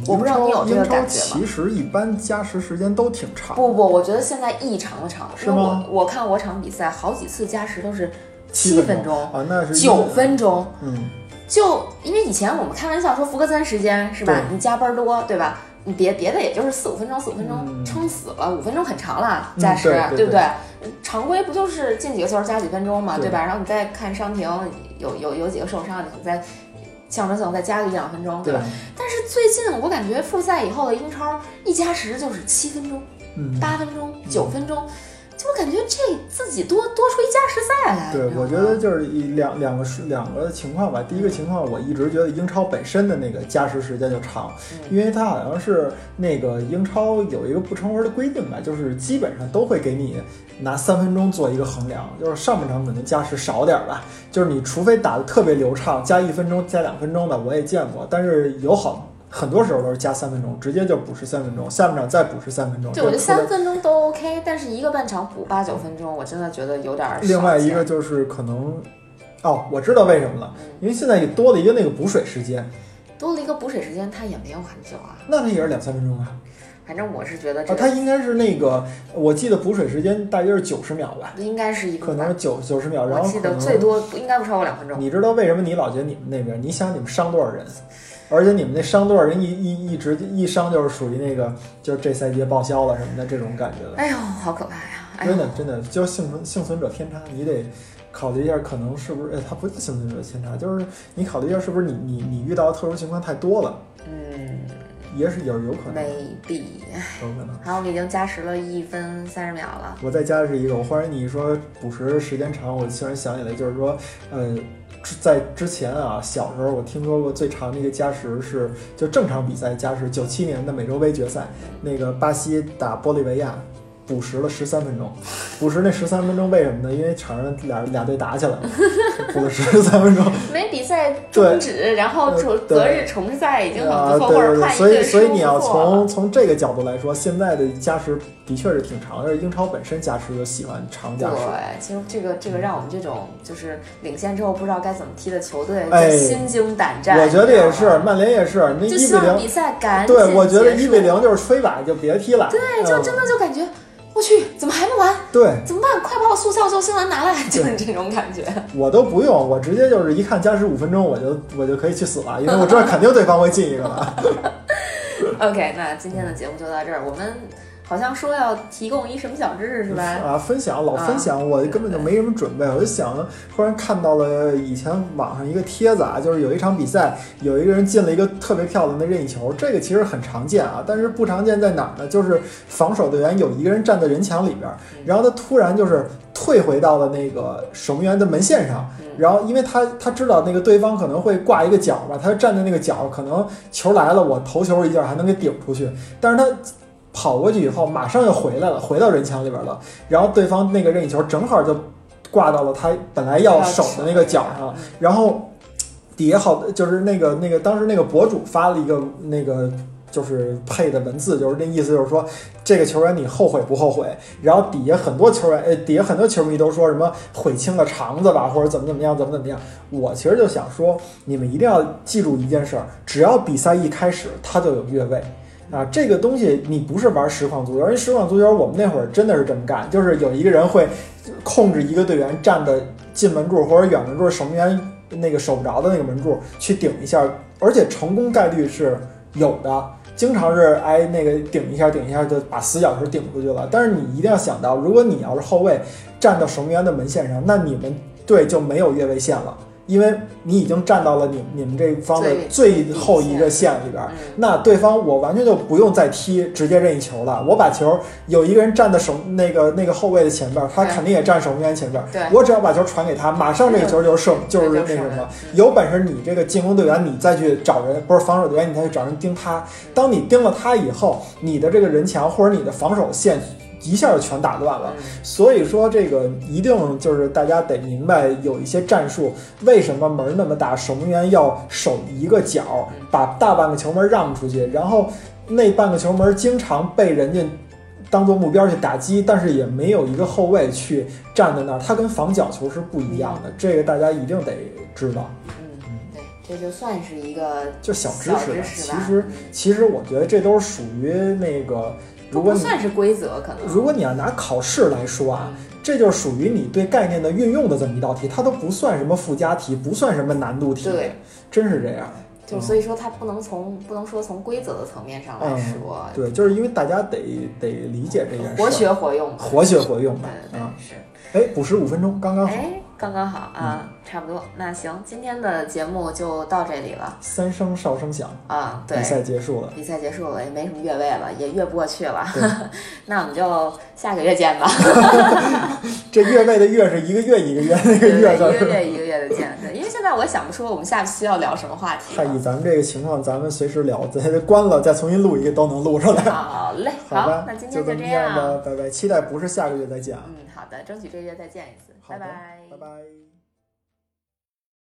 我不知道你有这个英超感觉吗其实一般加时时间都挺长，不不，我觉得现在异常的长，是吗我我看我场比赛，好几次加时都是七分钟、啊，那是九，分钟。嗯，就因为以前我们开玩笑说福格森时间是吧？你加班多对吧？你别别的也就是四五分钟，四五分钟嗯撑死了，五分钟很长了，嗯加时、对对不对？常规不就是进几个球加几分钟嘛，对对吧？然后你再看伤停，有有有几个受伤，你再象征性再加个一两分钟，对吧？但是最近我感觉复赛以后的英超一加时就是七分钟、嗯，八分钟、九分钟，就我感觉这自己多多出一加时赛来。对我觉得就是一两两个两个情况吧。第一个情况，我一直觉得英超本身的那个加时时间就长，嗯因为它好像是那个英超有一个不成文的规定吧，就是基本上都会给你拿三分钟做一个衡量，就是上半场可能加时少点儿吧，就是你除非打得特别流畅，加一分钟、加两分钟的我也见过，但是有好。很多时候都是加三分钟，直接就补时三分钟，下半场再补时三分钟。对，我觉得三分钟都 OK，但是一个半场补八九分钟，我真的觉得有点儿另外一个就是可能，哦，我知道为什么了，嗯因为现在也多了一个那个补水时间，多了一个补水时间，它也没有很久啊。那它也是两三分钟啊。反正我是觉得这啊，它应该是那个，我记得补水时间大约是九十秒吧，应该是一个可能是。九九十秒，然后记得最多应该不超过两分钟。你知道为什么你老觉得你们那边？你想你们伤多少人？而且你们那伤多少人一一一直一伤就是属于那个，就是这赛季报销了什么的这种感觉的。哎呦，好可怕呀！哎真的，真的就是幸存幸存者偏差，你得考虑一下，可能是不是？哎，它不是幸存者偏差，就是你考虑一下，是不是你你你遇到的特殊情况太多了，嗯也是有有可能，，maybe。有可能。好，我们已经加时了一分三十秒了。我再加是一个，我忽然你一说补时时间长，我突然想起来，就是说，呃，之在之前啊，小时候我听说过最长的一个加时是就正常比赛加时，九七年的美洲杯决赛，那个巴西打玻利维亚。补时了十三分钟，补时那十三分钟为什么呢？因为场上俩俩队打起来了，补了十三分钟。没比赛终止，然后呃重对隔日重赛已经很啊，不错，对对对，或者判一所以所以你要从从这个角度来说，现在的加时的确是挺长，而且英超本身加时就喜欢长加时。对，其实这个这个让我们这种就是领先之后不知道该怎么踢的球队，心惊胆战。我觉得也是，曼联也是，那就一比零比，赛赶紧对我觉得一比零就是吹吧，就别踢了。对，就嗯真的就感觉，我去，怎么还没完？对怎么办？快把我速效救心丸拿来！就是这种感觉。我都不用，我直接就是一看加时五分钟，我就我就可以去死了，因为我知道 肯定对方会进一个了。OK，那今天的节目就到这儿。我们好像说要提供一什么小知识是吧？啊，分享老分享，我根本就没什么准备，我就想，忽然看到了以前网上一个帖子啊，就是有一场比赛，有一个人进了一个特别漂亮的任意球，这个其实很常见啊，但是不常见在哪儿呢？就是防守队员有一个人站在人墙里边，然后他突然就是退回到了那个守门员的门线上。然后，因为他他知道那个对方可能会挂一个角吧，他就站在那个角，可能球来了，我头球一下还能给顶出去。但是他跑过去以后，马上又回来了，回到人墙里边了。然后对方那个任意球正好就挂到了他本来要守的那个角上，然后底下好就是那个那个当时那个博主发了一个那个。就是配的文字，就是那意思，就是说这个球员你后悔不后悔？然后底下很多球员，呃，底下很多球迷都说什么悔青了肠子吧，或者怎么怎么样，怎么怎么样。我其实就想说，你们一定要记住一件事儿，只要比赛一开始，他就有越位。啊，这个东西你不是玩实况足球，因为实况足球我们那会儿真的是这么干，就是有一个人会控制一个队员站的近门柱或者远门柱，守门员那个守不着的那个门柱去顶一下，而且成功概率是有的。经常是哎那个顶一下顶一下就把死角是顶出去了。但是你一定要想到，如果你要是后卫站到守门员的门线上，那你们队就没有越位线了。因为你已经站到了你你们这方的最后一个线里边，那对方我完全就不用再踢，直接任意球了。我把球有一个人站在守那个那个后卫的前边，他肯定也站守门员前边。我只要把球传给他，马上这个球就是射，就是那什么。有本事你这个进攻队员，你再去找人，不是防守队员，你再去找人盯他。当你盯了他以后，你的这个人墙或者你的防守线。一下就全打乱了，所以说这个一定就是大家得明白有一些战术，为什么门那么大，守门员要守一个角，把大半个球门让出去，然后那半个球门经常被人家当做目标去打击，但是也没有一个后卫去站在那儿，它跟防角球是不一样的，这个大家一定得知道。嗯，对，这就算是一个就小知识吧，其实其实我觉得这都是属于那个。如果算是规则，可能。如果你要拿考试来说啊，这就属于你对概念的运用的这么一道题，它都不算什么附加题，不算什么难度题，对，真是这样。就所以说，它不能从不能说从规则的层面上来说，对，就是因为大家得得理解这件事，活学活用，活学活用吧啊，是。哎，补时五分钟，刚刚好。刚刚好啊，差不多。那行，今天的节目就到这里了。三声哨声响啊，对，比赛结束了。比赛结束了，也没什么越位了，也越不过去了。那我们就下个月见吧。这越位的越是一个月一个月那个月一个月一个月的见。对，因为现在我想不出我们下期要聊什么话题。太以咱们这个情况，咱们随时聊，咱关了再重新录一个都能录出来。好嘞，好吧，那今天就这样吧，拜拜。期待不是下个月再见啊。嗯，好的，争取这个月再见一次。拜拜，拜拜。